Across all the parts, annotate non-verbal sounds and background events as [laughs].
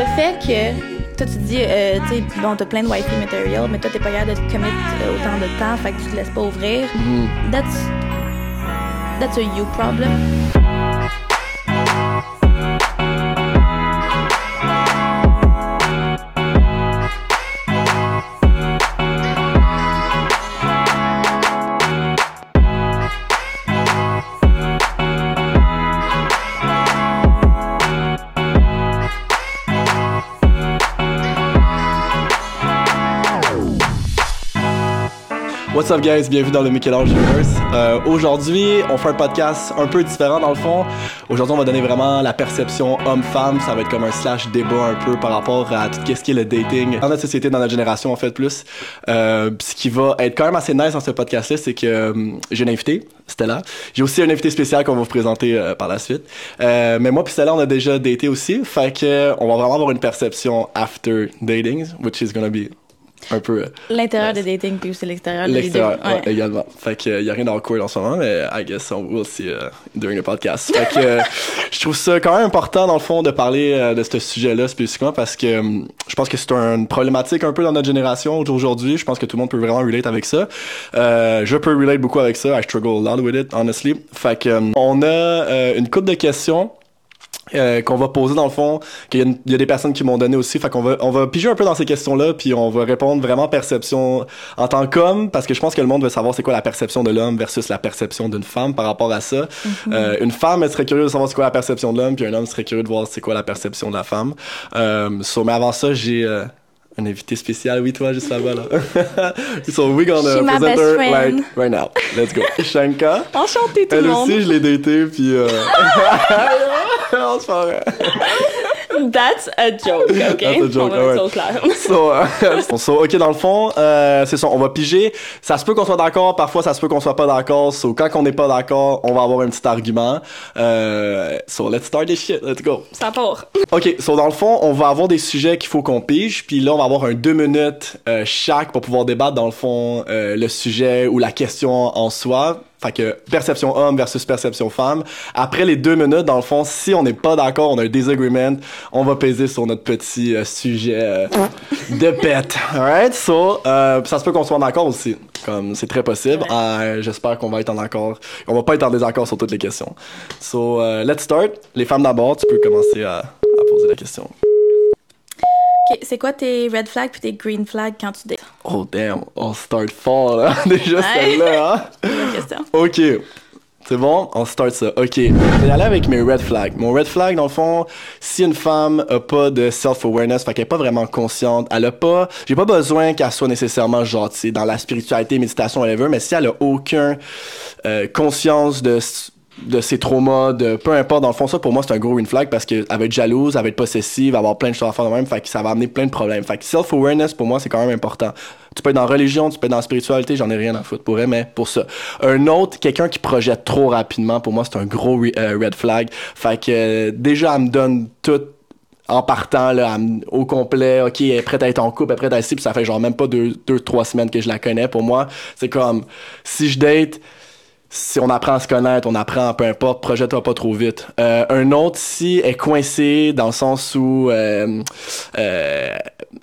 le fait que toi tu dis, euh, tu sais, bon, t'as plein de wifi material, mais toi t'es pas capable de te commit euh, autant de temps, fait que tu te laisses pas ouvrir. Mhm. That's that's a you problem. What's up guys, bienvenue dans le Michel-Ange Universe. Euh, Aujourd'hui, on fait un podcast un peu différent dans le fond. Aujourd'hui, on va donner vraiment la perception homme-femme. Ça va être comme un slash débat un peu par rapport à tout ce qui est le dating dans notre société, dans notre génération en fait plus. Euh, ce qui va être quand même assez nice dans ce podcast-là, c'est que euh, j'ai une invitée, Stella. J'ai aussi un invité spécial qu'on va vous présenter euh, par la suite. Euh, mais moi puis Stella, on a déjà daté aussi. Fait que on va vraiment avoir une perception after dating, which is gonna be un peu... euh, L'intérieur des dating puis aussi l'extérieur deux. L'extérieur, ouais, Ouais. également. Fait que euh, y a rien d'awkward en ce moment, mais I guess on will see uh, during the podcast. Fait que euh, [laughs] je trouve ça quand même important dans le fond de parler euh, de ce sujet-là spécifiquement parce que hum, je pense que c'est une problématique un peu dans notre génération aujourd'hui. Je pense que tout le monde peut vraiment relate avec ça. Euh, je peux relate beaucoup avec ça. I struggle a lot with it, honestly. Fait que hum, on a euh, une couple de questions euh, qu'on va poser dans le fond, qu'il y, a y des personnes qui m'ont donné aussi, fait qu'on va on va piger un peu dans ces questions-là, puis on va répondre vraiment perception en tant qu'homme, parce que je pense que le monde veut savoir c'est quoi la perception de l'homme versus la perception d'une femme par rapport à ça. Euh, une femme elle serait curieuse de savoir c'est quoi la perception de l'homme, puis un homme serait curieux de voir c'est quoi la perception de la femme. Euh, so, mais avant ça, j'ai euh, un invité spécial, oui toi juste là-bas là. [laughs] so we gonna present her right, right now. Let's go. Shanka. Enchanté tout Elle le monde. aussi, je l'ai daté, puis... [laughs] [laughs] Vrai. That's a joke, OK? That's a joke, On va au clair. So, euh, [laughs] so, ok, dans le fond, euh, c'est ça, on va piger. Ça se peut qu'on soit d'accord, parfois ça se peut qu'on soit pas d'accord. So, quand on n'est pas d'accord, on va avoir un petit argument. Euh, so, let's start this shit, let's go. Ça part. Ok, so dans le fond, on va avoir des sujets qu'il faut qu'on pige, puis là on va avoir un deux minutes euh, chaque pour pouvoir débattre dans le fond euh, le sujet ou la question en soi. Fait que perception homme versus perception femme. Après les deux minutes, dans le fond, si on n'est pas d'accord, on a un disagreement, on va peser sur notre petit euh, sujet euh, de pète. [laughs] Alright, so euh, ça se peut qu'on soit en accord aussi, comme c'est très possible. Euh, J'espère qu'on va être en accord. On va pas être en désaccord sur toutes les questions. So let's start. Les femmes d'abord, tu peux commencer à, à poser la question. C'est quoi tes red flags puis tes green flags quand tu dates? Oh damn, on start fort là. [laughs] Déjà Ouais. celle-là, hein? Bonne question. Ok. C'est bon, on start ça. Ok. Je vais aller avec mes red flags. Mon red flag, dans le fond, si une femme a pas de self-awareness, fait qu'elle est pas vraiment consciente, elle a pas, j'ai pas besoin qu'elle soit nécessairement gentille dans la spiritualité, méditation, whatever, mais si elle a aucun euh, conscience de de ses traumas, de peu importe, dans le fond, ça pour moi c'est un gros green flag parce qu'elle va être jalouse, elle va être possessive, elle va avoir plein de choses à faire de même, fait que ça va amener plein de problèmes. Fait que self-awareness pour moi c'est quand même important. Tu peux être dans religion, tu peux être dans spiritualité, j'en ai rien à foutre pour elle, mais pour ça. Un autre, quelqu'un qui projette trop rapidement, pour moi c'est un gros euh, red flag. Fait que euh, déjà elle me donne tout en partant là, au complet, ok, elle est prête à être en couple, elle est prête à être ici, puis ça fait genre même pas deux, deux, trois semaines que je la connais. Pour moi, c'est comme si je date, si on apprend à se connaître, on apprend, peu importe, projette-toi pas trop vite. Euh, un autre, si est coincé dans le sens où, euh, euh,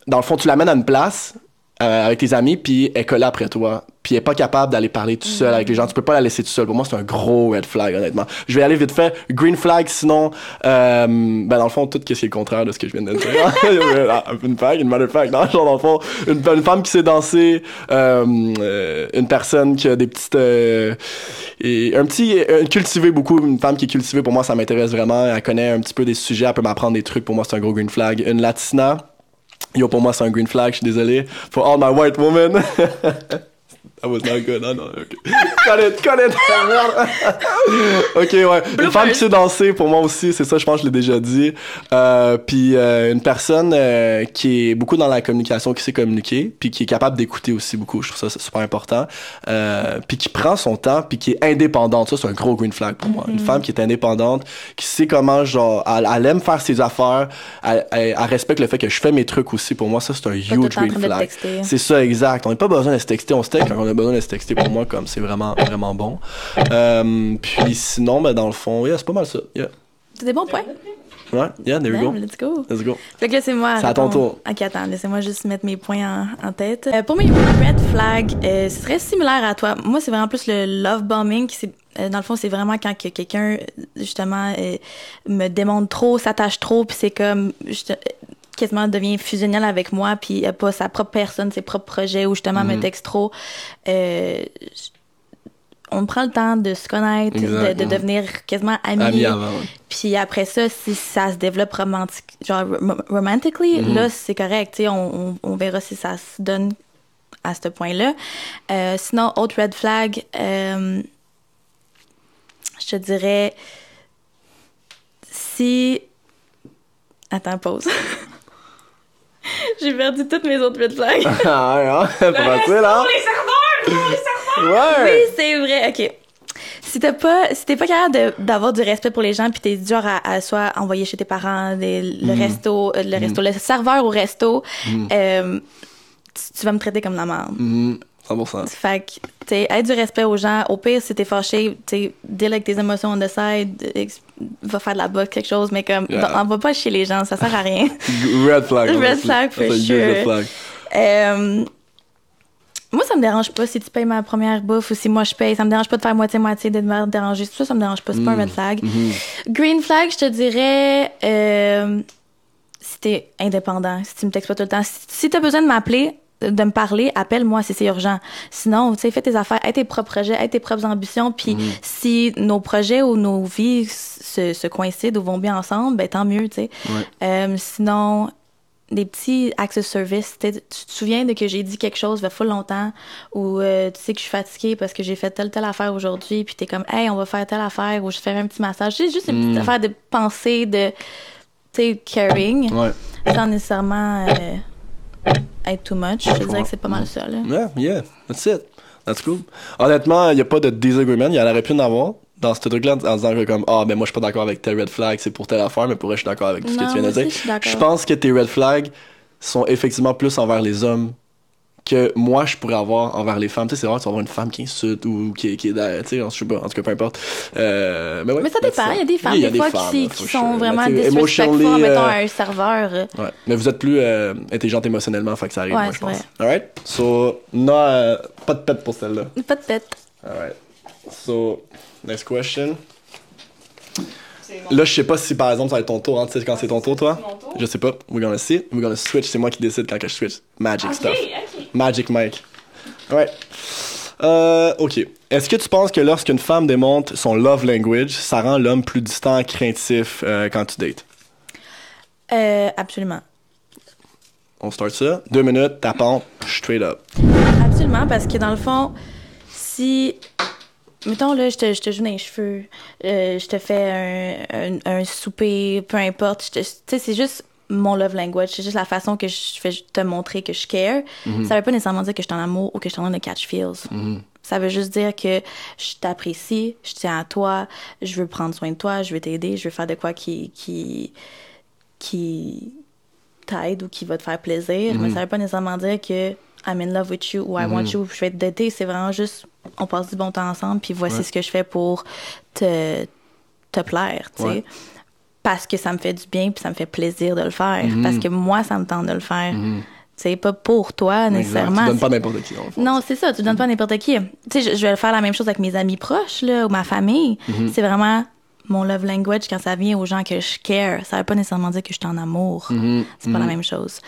dans le fond, tu l'amènes à une place euh, avec tes amis, puis elle est collée après toi, puis elle est pas capable d'aller parler tout seul avec les gens. Tu peux pas la laisser tout seul. Pour moi, c'est un gros red flag, honnêtement. Je vais aller vite fait. Green flag, sinon, euh, ben dans le fond, tout ce qui est le contraire de ce que je viens de dire. [laughs] [laughs] Ah, une flag, une mother flag. Non, genre dans le fond, une, une femme qui sait danser, euh, euh, une personne qui a des petites, euh, et un petit, euh, cultivé beaucoup, une femme qui est cultivée, pour moi, ça m'intéresse vraiment. Elle connaît un petit peu des sujets, elle peut m'apprendre des trucs. Pour moi, c'est un gros green flag. Une latina. Yo, pour moi, c'est un green flag, je suis désolé. For all my white women. [laughs] That was not good. Ah non, ok. Cut it, cut it. Merde. [laughs] ok, ouais. Une femme qui sait danser, pour moi aussi, c'est ça, je pense que je l'ai déjà dit. Euh, puis euh, une personne euh, qui est beaucoup dans la communication, qui sait communiquer, puis qui est capable d'écouter aussi beaucoup. Je trouve ça c'est super important. Euh, puis qui prend son temps, puis qui est indépendante. Ça, c'est un gros green flag pour moi. Une femme qui est indépendante, qui sait comment, genre, elle, elle aime faire ses affaires, elle, elle- elle respecte le fait que je fais mes trucs aussi. Pour moi, ça, c'est un huge green flag. texter. C'est ça, exact. On n'a pas besoin de se texter, on se texte quand on a besoin de se texter. Pour moi, comme c'est vraiment, vraiment bon. Euh, puis sinon, ben, dans le fond, yeah, c'est pas mal ça. Yeah. C'est des bons points. Ouais, yeah, there you go. Damn, let's go. Let's go. Fait que là, c'est moi. C'est à ton tour. Ok, attends, laissez-moi juste mettre mes points en, en tête. Euh, pour mes red flags, euh, ce serait similaire à toi. Moi, c'est vraiment plus le love bombing. qui c'est- euh, dans le fond, c'est vraiment quand que quelqu'un, justement, me démontre trop, s'attache trop, puis c'est comme, quasiment devient fusionnel avec moi, puis a pas sa propre personne, ses propres projets, ou justement me Mhm. texte trop. Euh, on prend le temps de se connaître, de, mhm. devenir quasiment Ami avant. ouais. puis après ça, si ça se développe romantique, genre rom- romantically, Mhm. là, c'est correct. On, on, on verra si ça se donne à ce point-là. Euh, sinon, autre red flag, euh, je te dirais si. Attends, pause. [laughs] [laughs] J'ai perdu toutes mes autres red flags. [laughs] ah, ouais, hein? [laughs] Pas facile, hein? les serveurs! les serveurs! Ouais! Oui, c'est vrai. OK. Si t'as pas, si t'es pas capable d'avoir du respect pour les gens, puis t'es du genre à, à soit envoyer chez tes parents, des- le Mhm. resto, euh, le resto, le serveur au resto, euh, tu, tu vas me traiter comme la merde. Mhm, 100%. Fait que, tu sais, aide du respect aux gens. Au pire, si t'es fâché, tu sais, deal avec tes émotions on the side, va faire de la boxe, quelque chose, mais comme, Yeah. on va pas chez les gens, ça sert à rien. [laughs] Red flag. Red flag, for sure. Red flag. Euh, moi, ça me dérange pas si tu payes ma première bouffe ou si moi je paye. Ça me dérange pas de faire moitié-moitié, de me déranger. Ça, ça me dérange pas. C'est pas un red flag. Mhm. Green flag, je te dirais, euh, si t'es indépendant, si tu me textes pas tout le temps. Si, si t'as besoin de m'appeler, de me parler, appelle-moi si c'est urgent. Sinon, tu sais, fais tes affaires, aie tes propres projets, aie tes propres ambitions. Puis Mhm. si nos projets ou nos vies se, se coïncident ou vont bien ensemble, ben tant mieux, tu sais. Ouais. Euh, sinon, des petits access service. Tu te souviens de que j'ai dit quelque chose il y a full longtemps ou euh, tu sais que je suis fatiguée parce que j'ai fait telle telle affaire aujourd'hui puis t'es comme hey on va faire telle affaire ou je fais un petit massage. C'est juste une petite Mm. affaire de pensée de tu sais caring Ouais. sans nécessairement euh, être too much. Je dirais que c'est pas mal ça là. Yeah, yeah, that's it. That's cool. Honnêtement, il n'y a pas de disagreement. Il y en aurait pu en avoir dans ce truc-là en disant que comme, ah, ben moi, je suis pas d'accord avec tes red flags, c'est pour telle affaire, mais pour vrai, je suis d'accord avec tout ce que tu viens de dire. Je pense que tes red flags sont effectivement plus envers les hommes que moi, je pourrais avoir envers les femmes. Tu sais, c'est rare, tu vas avoir une femme qui insulte ou qui, qui est derrière, tu sais, je sais pas, en tout cas, peu importe. Euh, mais, ouais, Mais ça dépend, il y a des femmes Oui, y a des fois femmes, qui, sont sure. vraiment disrespectful, emotionally, mettons euh, à un serveur. euh, Ouais. Mais vous êtes plus euh, intelligente émotionnellement, fait que ça arrive, Ouais, moi, je c'est pense. vrai. Alright? So, non, euh, pas de pète pour celle-là. Pas de tête. Alright. So, next question. Là, je sais pas si par exemple ça va être ton tour, hein. Tu sais quand c'est ton tour, toi? mon tour? Je sais pas. We're gonna see. We're gonna switch. C'est moi qui décide quand que je switch. Magic Ok, stuff. Magic Mike. Ouais. Euh, ok. Est-ce que tu penses que lorsqu'une femme démontre son love language, ça rend l'homme plus distant, craintif euh, quand tu dates? Euh, absolument. On start ça. Deux minutes, tapons, straight up. Absolument, parce que dans le fond, si. Mettons, là, je te, je te joue dans les cheveux, euh, je te fais un, un, un souper, peu importe. Tu sais, c'est juste mon love language. C'est juste la façon que je fais te montrer que je care. Ça veut pas nécessairement dire que je suis en amour ou que je suis en train de catch feels. Ça veut juste dire que je t'apprécie, je tiens à toi, je veux prendre soin de toi, je veux t'aider, je veux faire de quoi qui. qui qui t'aide ou qui va te faire plaisir, mais ça veut pas nécessairement dire que I'm in love with you ou I want you ou je vais te dater. C'est vraiment juste, on passe du bon temps ensemble, puis voici Ouais. ce que je fais pour te, te plaire, tu sais. Ouais. Parce que ça me fait du bien, puis ça me fait plaisir de le faire. Parce que moi, ça me tente de le faire. C'est pas pour toi, Exact. nécessairement. Tu donnes pas n'importe qui, fond. Non, c'est ça, tu donnes pas n'importe qui. Tu sais, je, je vais faire la même chose avec mes amis proches, là, ou ma famille. Mhm. C'est vraiment mon love language quand ça vient aux gens que je care. Ça veut pas nécessairement dire que je suis en amour. Mhm. C'est pas la même chose.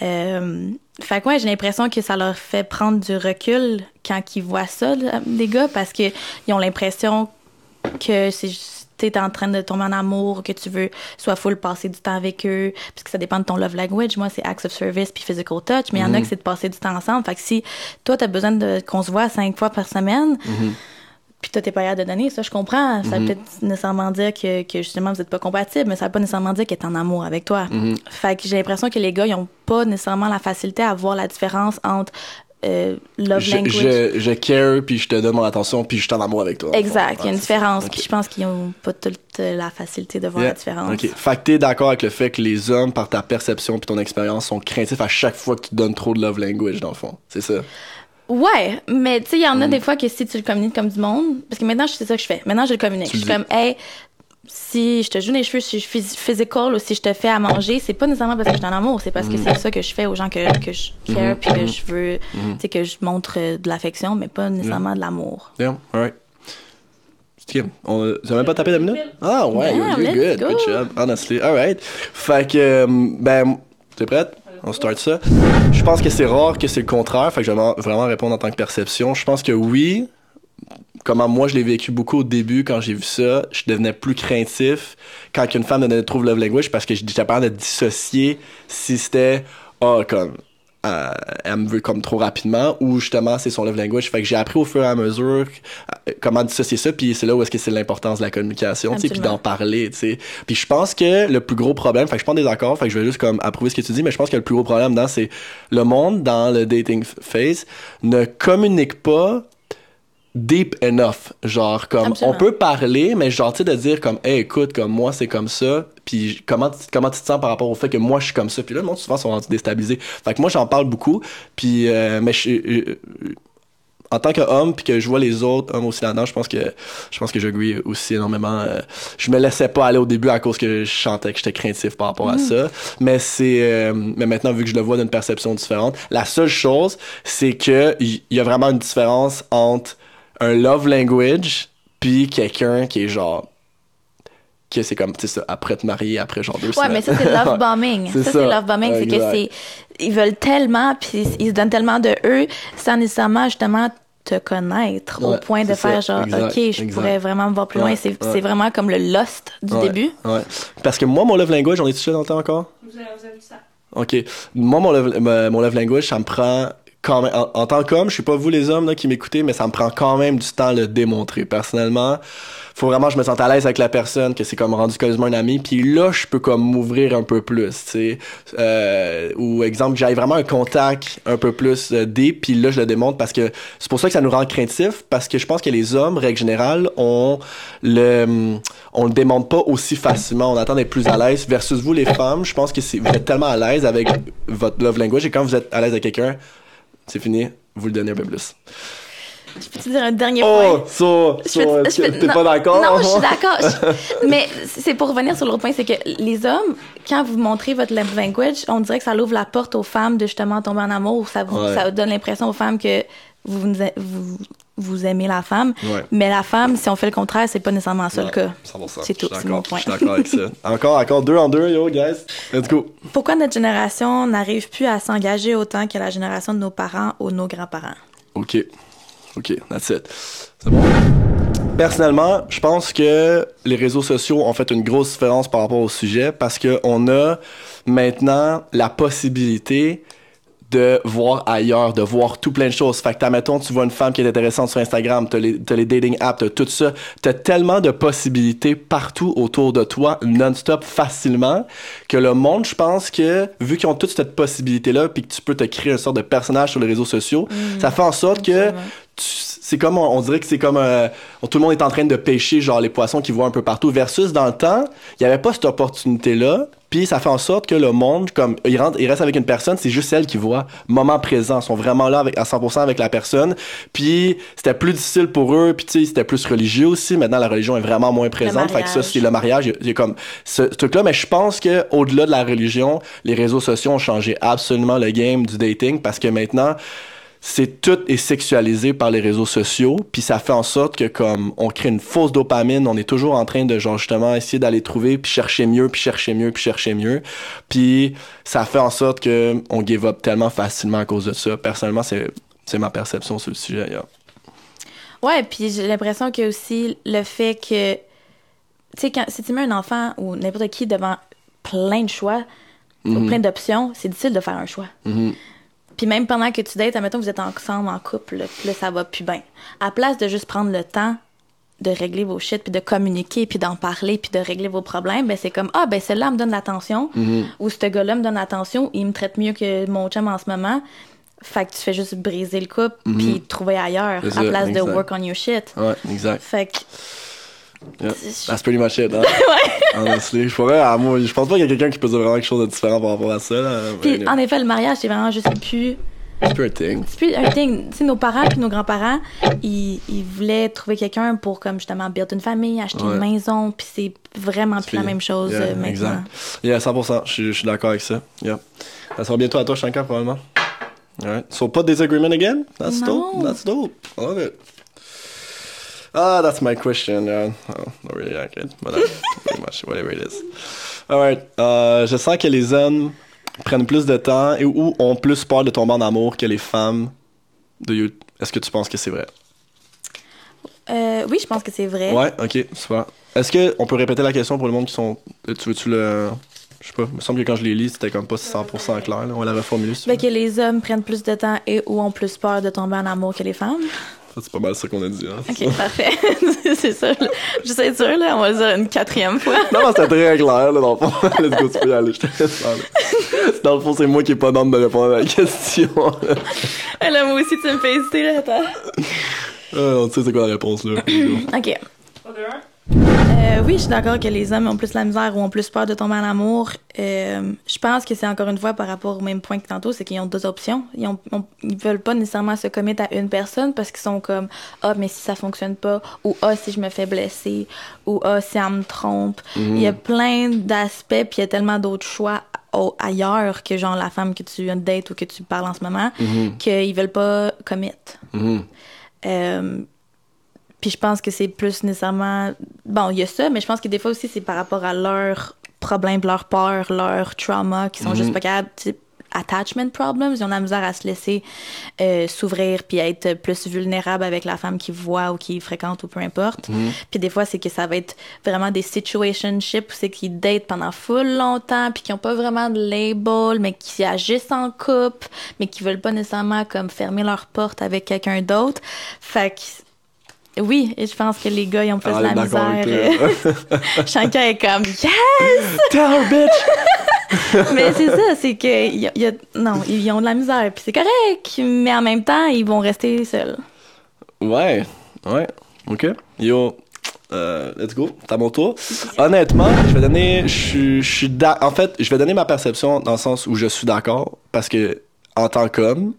Euh, fait que ouais, j'ai l'impression que ça leur fait prendre du recul quand ils voient ça, les gars, parce que ils ont l'impression que c'est juste- t'es en train de tomber en amour, que tu veux soit full passer du temps avec eux, parce que ça dépend de ton love language. Moi, c'est acts of service puis physical touch, mais il y en a que c'est de passer du temps ensemble. Fait que si toi, t'as besoin de qu'on se voit cinq fois par semaine, puis toi, t'es pas capable de donner, ça, je comprends. Ça veut peut-être nécessairement dire que, que justement, vous êtes pas compatibles, mais ça veut pas nécessairement dire qu'elle est en amour avec toi. Fait que j'ai l'impression que les gars, ils ont pas nécessairement la facilité à voir la différence entre euh, love Je, language. je, je care, puis je te donne mon attention, puis je suis en amour avec toi. Exact, il y a une différence. Puis je pense qu'ils ont pas toute euh, la facilité de voir Yeah. la différence. Ok. Fait que t'es d'accord avec le fait que les hommes, par ta perception puis ton expérience, sont craintifs à chaque fois que tu donnes trop de love language, dans le fond. C'est ça? Ouais, mais tu sais, il y en a Mm. des fois que si tu le communiques comme du monde, parce que maintenant, c'est ça que je fais. Maintenant, je le communique. Tu je suis comme, hey, si je te joue les cheveux, si je suis physical ou si je te fais à manger, c'est pas nécessairement parce que je suis en amour, c'est parce que c'est ça que je fais aux gens que, que je care puis que je veux, tu sais, que je montre euh, de l'affection, mais pas nécessairement de l'amour. Yeah, alright. Tu n'as même pas tapé de minute? Ah ouais, Yeah, you're, good. go. Good job, honestly. Alright. Fait que, euh, ben, t'es prête? On start ça. Je pense que c'est rare que c'est le contraire. Fait que je vais vraiment répondre en tant que perception. Je pense que oui, comment moi je l'ai vécu beaucoup au début quand j'ai vu ça, je devenais plus craintif. Quand une femme me trouve love language parce que j'étais pas de dissocier si c'était ah comme euh, elle me veut comme trop rapidement ou justement c'est son love language. Fait que j'ai appris au fur et à mesure euh, comment dissocier ça puis c'est là où est-ce que c'est l'importance de la communication tu puis d'en parler tu sais. Puis je pense que le plus gros problème fait que je pas en désaccord fait que je vais juste comme approuver ce que tu dis mais je pense que le plus gros problème dans c'est le monde dans le dating phase ne communique pas deep enough genre comme Absolument. on peut parler mais genre tu sais de dire comme hey écoute comme moi c'est comme ça puis comment tu- comment tu te sens par rapport au fait que moi je suis comme ça? Puis là le monde souvent sont rendus déstabilisés. Fait que moi j'en parle beaucoup puis euh, mais je euh, euh, en tant qu'homme puis que je vois les autres hommes aussi là-dedans je pense que je pense que j'agree aussi énormément euh, je me laissais pas aller au début à cause que je chantais que j'étais craintif par rapport à ça. Mais c'est euh, mais maintenant vu que je le vois d'une perception différente la seule chose c'est que il y, y a vraiment une différence entre un love language puis quelqu'un qui est genre que c'est comme tu sais ça après te marier après genre deux Ouais, semaines mais ça, c'est love [laughs] bombing. C'est ça, ça. c'est love bombing. C'est que c'est. Ils veulent tellement, puis ils se donnent tellement de eux, sans nécessairement, justement, te connaître au Ouais, point de ça. faire genre, Exact, OK, je exact. pourrais vraiment me voir plus loin. Ouais, C'est ouais. c'est vraiment comme le lust du Ouais, début. ouais. parce que moi mon love language on est touché dans le temps encore? Vous avez, vous avez vu ça? Ok. Moi, mon love, mon mon love language, ça me prend En, tant qu'homme, je sais pas vous les hommes là, qui m'écoutez, mais ça me prend quand même du temps de le démontrer. Personnellement, faut vraiment que je me sente à l'aise avec la personne, que c'est comme rendu quasiment un ami. Puis là, je peux comme m'ouvrir un peu plus. Euh, ou exemple, j'aille vraiment un contact un peu plus euh, deep, puis là, je le démontre parce que c'est pour ça que ça nous rend craintifs, parce que je pense que les hommes, règle générale, on le, on le démontre pas aussi facilement. On attend d'être plus à l'aise. Versus vous, les femmes, je pense que vous êtes tellement à l'aise avec votre love language et quand vous êtes à l'aise avec quelqu'un, c'est fini, vous le donnez un peu plus. Je peux te dire un dernier Oh, point? je que peux- t'es pas d'accord? Non, je suis [laughs] d'accord. Mais c'est pour revenir sur l'autre point, c'est que les hommes, quand vous montrez votre love language, on dirait que ça l'ouvre la porte aux femmes de justement tomber en amour. Ça, vous, Ouais. ça donne l'impression aux femmes que vous, vous, vous aimez la femme. Ouais. Mais la femme, si on fait le contraire, c'est pas nécessairement ça le Ouais, cas. 100%. C'est tout, c'est mon point. Je suis d'accord avec ça. [laughs] Encore, encore deux en deux, yo, guys. Let's go. Pourquoi notre génération n'arrive plus à s'engager autant que la génération de nos parents ou nos grands-parents? OK. OK, that's it. C'est bon? Personnellement, je pense que les réseaux sociaux ont fait une grosse différence par rapport au sujet parce qu'on a maintenant la possibilité de voir ailleurs, de voir tout plein de choses. Fait que, t'as, mettons, tu vois une femme qui est intéressante sur Instagram, t'as les, t'as les dating apps, t'as tout ça. T'as tellement de possibilités partout autour de toi, non-stop, facilement, que le monde, je pense que, vu qu'ils ont toute cette possibilité-là, puis que tu peux te créer une sorte de personnage sur les réseaux sociaux, ça fait en sorte que Absolument. c'est comme on, on dirait que c'est comme euh, tout le monde est en train de pêcher genre les poissons qu'ils voient un peu partout versus dans le temps il y avait pas cette opportunité là puis ça fait en sorte que le monde comme il rentre il reste avec une personne c'est juste elle qui voit moment présent. Ils sont vraiment là avec à 100% avec la personne. Puis c'était plus difficile pour eux puis tu sais c'était plus religieux aussi. Maintenant la religion est vraiment moins présente. Fait que ça c'est le mariage. Il y a- comme ce, ce truc là mais je pense que au-delà de la religion les réseaux sociaux ont changé absolument le game du dating parce que maintenant c'est tout est sexualisé par les réseaux sociaux puis ça fait en sorte que comme on crée une fausse dopamine on est toujours en train de genre justement essayer d'aller trouver puis chercher mieux puis chercher mieux puis chercher mieux puis ça fait en sorte que on give up tellement facilement à cause de ça personnellement c'est c'est ma perception sur le sujet yeah. Ouais, puis j'ai l'impression que aussi le fait que, tu sais, quand si tu mets un enfant ou n'importe qui devant plein de choix ou plein d'options, c'est difficile de faire un choix. Mhm. Puis même pendant que tu dates, admettons, vous êtes ensemble en couple, puis là, ça va plus bien. À place de juste prendre le temps de régler vos shit, puis de communiquer, puis d'en parler, puis de régler vos problèmes, ben c'est comme, ah, ben celle-là me donne l'attention, Mhm. ou ce gars-là me donne l'attention, il me traite mieux que mon chum en ce moment. Fait que tu fais juste briser le couple, puis trouver ailleurs, à place exact. de work on your shit. ouais exact Fait que. Yeah. That's pretty much it, hein? [laughs] Honestly, je pourrais, ah, moi, je pense pas qu'il y a quelqu'un qui peut dire vraiment quelque chose de différent par rapport à ça, là. Puis, en effet, le mariage, c'est vraiment juste plus C'est plus un thing. C'est plus un thing. Tu sais, nos parents puis nos grands-parents, ils, ils voulaient trouver quelqu'un pour, comme, justement, build une famille, acheter Ouais. une maison, puis c'est vraiment plus la même chose Yeah, euh, maintenant. Exact. Yeah, 100%. Je suis- d'accord avec ça. Yeah. Ça sera bientôt à toi, Shankar, probablement. Alright. So, pas de disagreement again? That's No. dope. That's dope. I love it. Ah, that's my question. Yeah. Oh, not really accurate, but that's pretty much whatever it is. Alright. Euh, je sens que les hommes prennent plus de temps et ou ont plus peur de tomber en amour que les femmes. You- Est-ce que tu penses que c'est vrai? Euh, oui, je pense que c'est vrai. Ouais, ok, super. Est-ce qu'on peut répéter la question pour le monde qui sont. Tu veux-tu le. Je sais pas, il me semble que quand je l'ai lu, c'était comme pas 100% clair. Là. On va la reformuler. si Fait que les hommes prennent plus de temps et ou ont plus peur de tomber en amour que les femmes? C'est pas mal ça qu'on a dit. Hein. Ok, parfait. [laughs] c'est ça. Je sais sûr, là, on va le dire une quatrième fois. Non, non, c'était très clair, là, dans le fond. [laughs] Let's go, tu peux y aller, je te laisse parler. [laughs] Dans le fond, c'est moi qui ai pas d'ordre de répondre à la question. là. Moi aussi, tu me fais hésiter, là, attends. Ah, on sait c'est quoi la réponse, là. Ok. Euh, oui, je suis d'accord que les hommes ont plus la misère ou ont plus peur de tomber en amour. Euh, je pense que c'est encore une fois par rapport au même point que tantôt, c'est qu'ils ont deux options. Ils, ont, ils veulent pas nécessairement se commettre à une personne parce qu'ils sont comme ah mais si ça fonctionne pas ou ah si je me fais blesser ou ah si elle me trompe. Il y a plein d'aspects puis il y a tellement d'autres choix au- ailleurs que genre la femme que tu dates ou que tu parles en ce moment qu'ils veulent pas commit. Mhm. Euh, puis je pense que c'est plus nécessairement. Bon, il y a ça, mais je pense que des fois aussi, c'est par rapport à leurs problèmes, leurs peurs, leurs traumas, qui sont juste pas capables. sais, Attachment problems, ils ont la misère à se laisser euh, s'ouvrir puis être plus vulnérable avec la femme qu'ils voient ou qu'ils fréquentent ou peu importe. Puis des fois, c'est que ça va être vraiment des situationships où c'est qu'ils datent pendant full longtemps puis qui ont pas vraiment de label, mais qui agissent en couple, mais qui veulent pas nécessairement comme fermer leur porte avec quelqu'un d'autre. Fait que oui, et je pense que les gars, ils ont plus Ah, de la misère. [laughs] Chacun est comme yes! [laughs] Tell bitch! [laughs] Mais c'est ça, c'est que il y a- il y a- non, ils ont de la misère, puis c'est correct, mais en même temps, ils vont rester seuls. Ouais, ouais, ok. Yo, euh, let's go, c'est à mon tour. Honnêtement, je vais donner, je suis- je suis d'a- en fait, je vais donner ma perception dans le sens où je suis d'accord, parce que en tant qu'homme,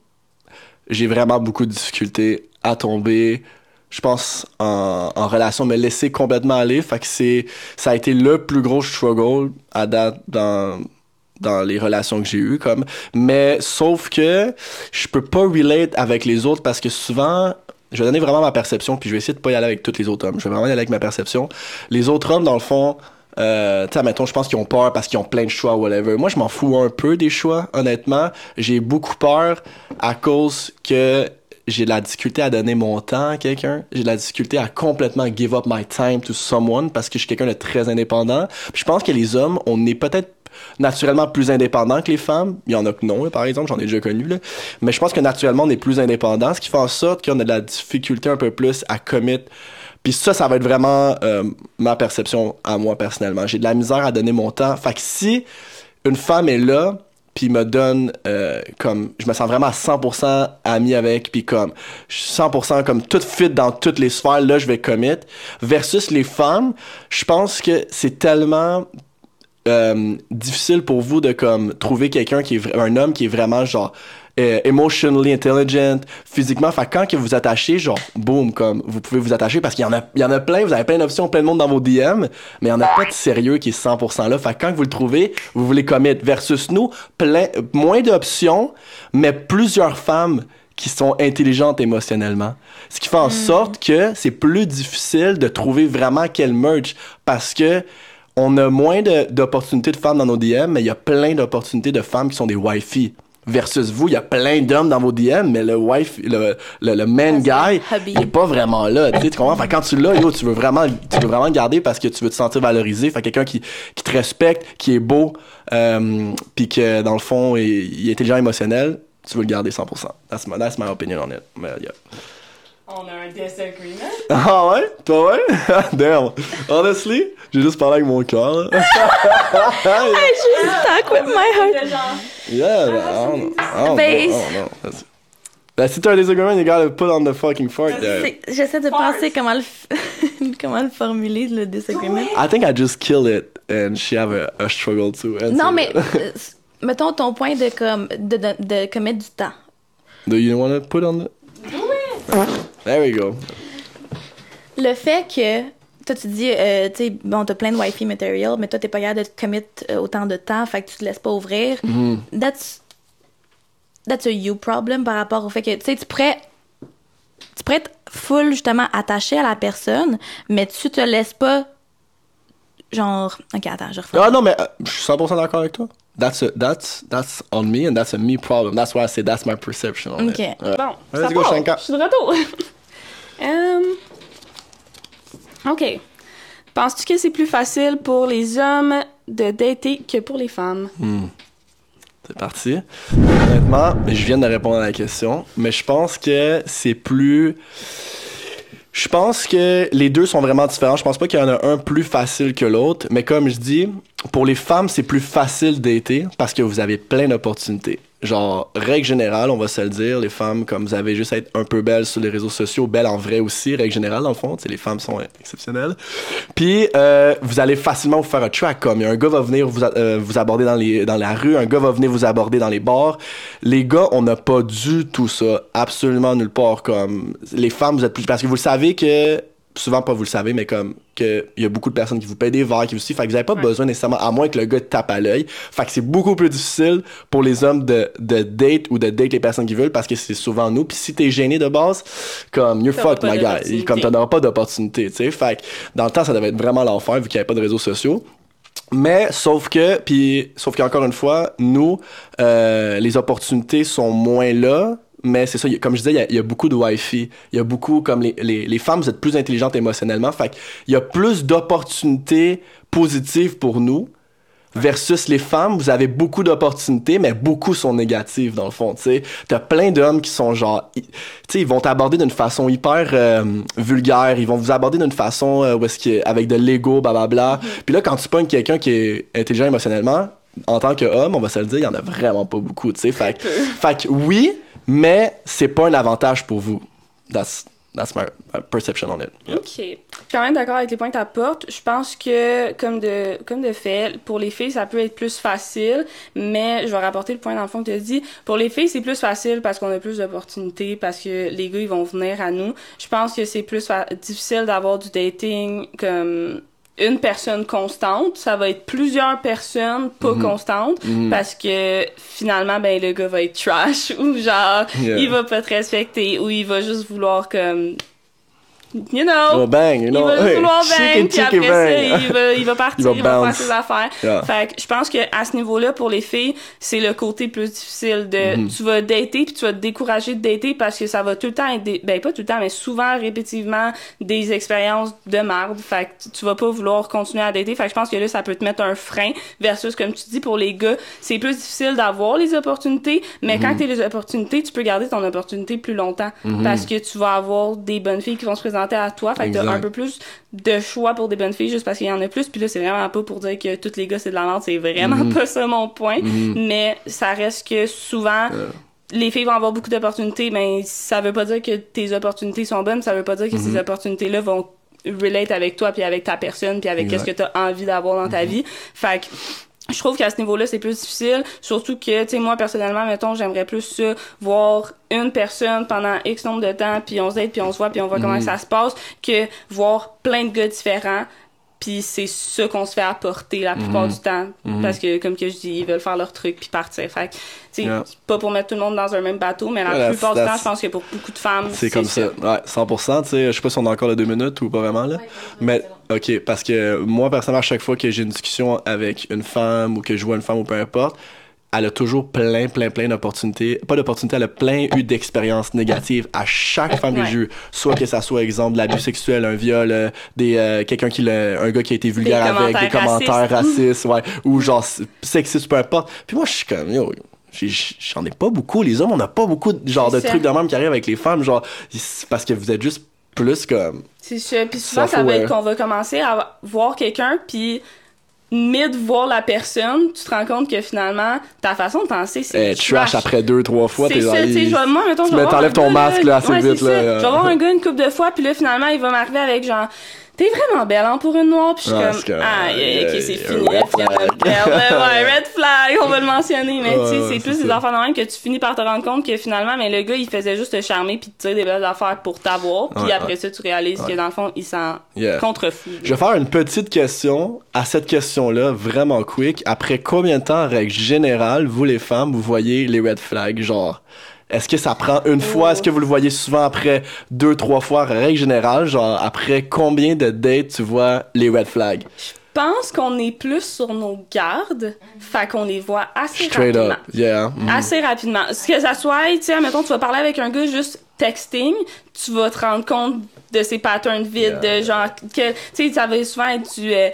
j'ai vraiment beaucoup de difficultés à tomber, je pense, en, relation, me laisser complètement aller. Fait c'est, ça a été le plus gros struggle à date dans, dans les relations que j'ai eues, comme. Mais, sauf que, je peux pas relate avec les autres parce que souvent, je vais donner vraiment ma perception, puis je vais essayer de pas y aller avec tous les autres hommes. Je vais vraiment y aller avec ma perception. Les autres hommes, dans le fond, euh, tu mettons, je pense qu'ils ont peur parce qu'ils ont plein de choix, whatever. Moi, je m'en fous un peu des choix, honnêtement. J'ai beaucoup peur à cause que j'ai de la difficulté à donner mon temps à quelqu'un. J'ai de la difficulté à complètement give up my time to someone parce que je suis quelqu'un de très indépendant. Puis je pense que les hommes, on est peut-être naturellement plus indépendants que les femmes. Il y en a que non, par exemple, j'en ai déjà connu. Là. Mais je pense que naturellement, on est plus indépendants, ce qui fait en sorte qu'on a de la difficulté un peu plus à commit. Puis ça, ça va être vraiment euh, ma perception à moi personnellement. J'ai de la misère à donner mon temps. Fait que si une femme est là, puis me donne euh, comme je me sens vraiment à 100% ami avec puis comme je suis 100% comme tout fit dans toutes les sphères là je vais commit versus les femmes je pense que c'est tellement euh, difficile pour vous de comme trouver quelqu'un qui est un homme qui est vraiment genre euh, emotionally intelligent physiquement. Fait que quand que vous attachez genre boum comme vous pouvez vous attacher parce qu'il y en a il y en a plein vous avez plein d'options plein de monde dans vos DM mais il y en a pas de sérieux qui est 100% là. Fait que quand vous le trouvez vous voulez commit versus nous plein moins d'options mais plusieurs femmes qui sont intelligentes émotionnellement. Ce qui fait en sorte que c'est plus difficile de trouver vraiment quel merge parce que on a moins d'opportunités de, femmes dans nos DM, mais il y a plein d'opportunités de femmes qui sont des wifey. Versus vous, il y a plein d'hommes dans vos DM, mais le wife, le, le, le man guy, il est pas vraiment là. Tu comprends? Fait quand tu l'as, yo, tu veux vraiment, tu veux vraiment le garder parce que tu veux te sentir valorisé. Fait quelqu'un qui, qui te respecte, qui est beau, euh, puis que dans le fond, il, il est intelligent émotionnel, tu veux le garder 100%. That's my, that's my opinion on it. Mais, yeah. On a un disagreement. [laughs] Ah ouais? Toi ouais? [laughs] Damn. Honestly, j'ai juste parlé avec mon cœur. là. I just talk with my heart? Yeah, but I don't know. I don't know. I Base. don't know. That's- Ben, si t'as un disagreement, you gotta put on the fucking fart there. J'essaie de Fart. penser comment le, f- [laughs] comment le formuler, le disagreement. I think I just killed it and she have a, a struggle too. Non, mais euh, mettons ton point de comme de, de, de commettre du temps. Do you want to put on the... There we go. Le fait que toi tu dis euh, tu sais bon t'as plein de wifi material mais toi t'es pas capable de te commit euh, autant de temps fait que tu te laisses pas ouvrir that's that's a you problem par rapport au fait que tu sais tu pourrais tu pourrais être full justement attaché à la personne mais tu te laisses pas genre ok attends je refais Ah non, mais euh, je suis 100% d'accord avec toi. That's, a, that's, that's on me and that's a me problem. That's why I say that's my perception on Ok. it. Bon, Let's ça go, part. Shanka. Je suis de retour. [laughs] Hum, OK. Penses-tu que c'est plus facile pour les hommes de dater que pour les femmes? C'est parti. Honnêtement, je viens de répondre à la question, mais je pense que c'est plus. Je pense que les deux sont vraiment différents. Je pense pas qu'il y en a un plus facile que l'autre, mais comme je dis, pour les femmes, c'est plus facile d'été parce que vous avez plein d'opportunités. Genre, règle générale, on va se le dire, les femmes, comme vous avez juste à être un peu belles sur les réseaux sociaux, belles en vrai aussi, règle générale, dans le fond, les femmes sont exceptionnelles. Puis, euh, vous allez facilement vous faire un track, comme un gars va venir vous, euh, vous aborder dans, les, dans la rue, un gars va venir vous aborder dans les bars. Les gars, on n'a pas du tout ça, absolument nulle part. Comme, les femmes, vous êtes plus. Parce que vous le savez que souvent pas vous le savez, mais comme que il y a beaucoup de personnes qui vous payent des verres, qui vous suivent, fait que vous avez pas Ouais. besoin nécessairement, à moins que le gars tape à l'œil. Fait que c'est beaucoup plus difficile pour les hommes de, de date ou de date les personnes qui veulent parce que c'est souvent nous. Puis si t'es gêné de base, comme you're fucked, my guy. Comme t'en auras pas d'opportunité, tu sais. Fait que dans le temps, ça devait être vraiment l'enfer vu qu'il y avait pas de réseaux sociaux. Mais sauf que, puis sauf qu'encore une fois, nous, euh, les opportunités sont moins là. Mais c'est ça, il a- comme je disais, il y a- il y, a beaucoup de Wi-Fi. Il y a beaucoup, comme les, les, les femmes, vous êtes plus intelligentes émotionnellement. Fait qu'il y a plus d'opportunités positives pour nous. Versus les femmes, vous avez beaucoup d'opportunités, mais beaucoup sont négatives dans le fond. Tu sais, t'as plein d'hommes qui sont genre, tu sais, ils vont t'aborder d'une façon hyper euh, vulgaire. Ils vont vous aborder d'une façon euh, où est-ce que avec de l'ego, blablabla. Puis là, quand tu pognes quelqu'un qui est intelligent émotionnellement, en tant qu'homme, on va se le dire, il y en a vraiment pas beaucoup. Tu sais, fait, fait que oui, mais c'est pas un avantage pour vous. That's that's my, perception on it. Yeah. OK. Je suis quand même d'accord avec les points que tu apportes. Je pense que, comme de, comme de fait, pour les filles, ça peut être plus facile, mais je vais rapporter le point dans le fond que tu as dit. Pour les filles, c'est plus facile parce qu'on a plus d'opportunités, parce que les gars, ils vont venir à nous. Je pense que c'est plus difficile d'avoir du dating comme une personne constante, ça va être plusieurs personnes pas Mhm. constantes Mhm. parce que finalement ben le gars va être trash [laughs] ou genre Yeah. il va pas te respecter ou il va juste vouloir comme you know bang, you il know. va juste hey, vouloir bang, puis ça, bang. il va, il va [laughs] partir, Il va il va, faire ses affaires. Yeah. Fait que je pense que à ce niveau-là, pour les filles, c'est le côté plus difficile de, Mhm. tu vas dater puis tu vas te décourager de dater parce que ça va tout le temps être, des- ben pas tout le temps, mais souvent, répétitivement, des expériences de marde. Fait que tu vas pas vouloir continuer à dater. Fait que je pense que là, ça peut te mettre un frein versus, comme tu dis, pour les gars, c'est plus difficile d'avoir les opportunités, mais quand tu as les opportunités, tu peux garder ton opportunité plus longtemps parce que tu vas avoir des bonnes filles qui vont se présenter à toi. Fait que t'as un peu plus de choix pour des bonnes filles juste parce qu'il y en a plus. Puis là, c'est vraiment pas pour dire que tous les gars, c'est de la merde. C'est vraiment Mhm. pas ça mon point. Mhm. Mais ça reste que souvent, les filles vont avoir beaucoup d'opportunités, mais ça veut pas dire que tes opportunités sont bonnes. Ça veut pas dire que ces opportunités-là vont relate avec toi puis avec ta personne puis avec qu'est-ce que tu as envie d'avoir dans ta vie. Fait que je trouve qu'à ce niveau-là, c'est plus difficile. Surtout que, tu sais, moi, personnellement, mettons, j'aimerais plus ça, voir une personne pendant X nombre de temps, puis on se date, puis on se voit, puis on voit comment ça se passe, que voir plein de gars différents, puis c'est ça qu'on se fait apporter la plupart du temps. Parce que, comme que je dis, ils veulent faire leur truc, puis partir. Fait que, Yeah. pas pour mettre tout le monde dans un même bateau, mais la Yeah, plupart du temps, je pense que pour beaucoup de femmes, C'est comme ça. Ouais, 100%. Tu sais, je sais pas si on a encore les deux minutes ou pas vraiment là. Mais, ok, parce que moi, personnellement, à chaque fois que j'ai une discussion avec une femme ou que je vois une femme ou peu importe, elle a toujours plein, plein, plein d'opportunités. Pas d'opportunités, elle a plein eu d'expériences négatives à chaque femme que Ouais. j'ai eue. Soit que ça soit, exemple, de l'abus sexuel, un viol, euh, des, euh, quelqu'un qui un gars qui a été vulgaire avec, des commentaires racistes, ouais, ou genre sexistes, peu importe. Puis moi, je suis comme, yo, j'en ai pas beaucoup. Les hommes, on n'a pas beaucoup de genre de trucs de même qui arrivent avec les femmes, genre, parce que vous êtes juste plus comme. C'est ça. Puis souvent, ça va être qu'on va commencer à voir quelqu'un, puis mid voir la personne, tu te rends compte que finalement, ta façon de penser, c'est Eh, trash après deux, trois fois, t'es ça, genre, il- moi, mettons, tu je vais t'enlèves ton gars, masque, là, assez ouais, vite, là. Je vais voir un gars une couple de fois, puis là, finalement, il va m'arriver avec genre, T'es vraiment belle hein, pour une noire, puis je suis Ouais, comme, ah, ok, c'est fini, red flag. Ouais, red flag, on va le mentionner, mais tu sais, c'est plus des affaires de même que tu finis par te rendre compte que finalement, mais le gars, il faisait juste te charmer puis te dire des belles affaires pour t'avoir, puis Ouais, après ouais. ça, tu réalises que dans le fond, il s'en Yeah. contrefou. Je vais faire une petite question à cette question-là, vraiment quick. Après combien de temps, en règle générale, vous les femmes, vous voyez les red flags? Genre, est-ce que ça prend une fois? Est-ce que vous le voyez souvent après deux, trois fois, règle générale? Genre, après combien de dates tu vois les red flags? Je pense qu'on est plus sur nos gardes, fait qu'on les voit assez Straight rapidement. up. Yeah. mhm. Assez rapidement. Ce que ça soit, tu sais, mettons, tu vas parler avec un gars juste texting, tu vas te rendre compte de ses patterns vides, Yeah. de genre, que, tu sais, ça va souvent être du, euh,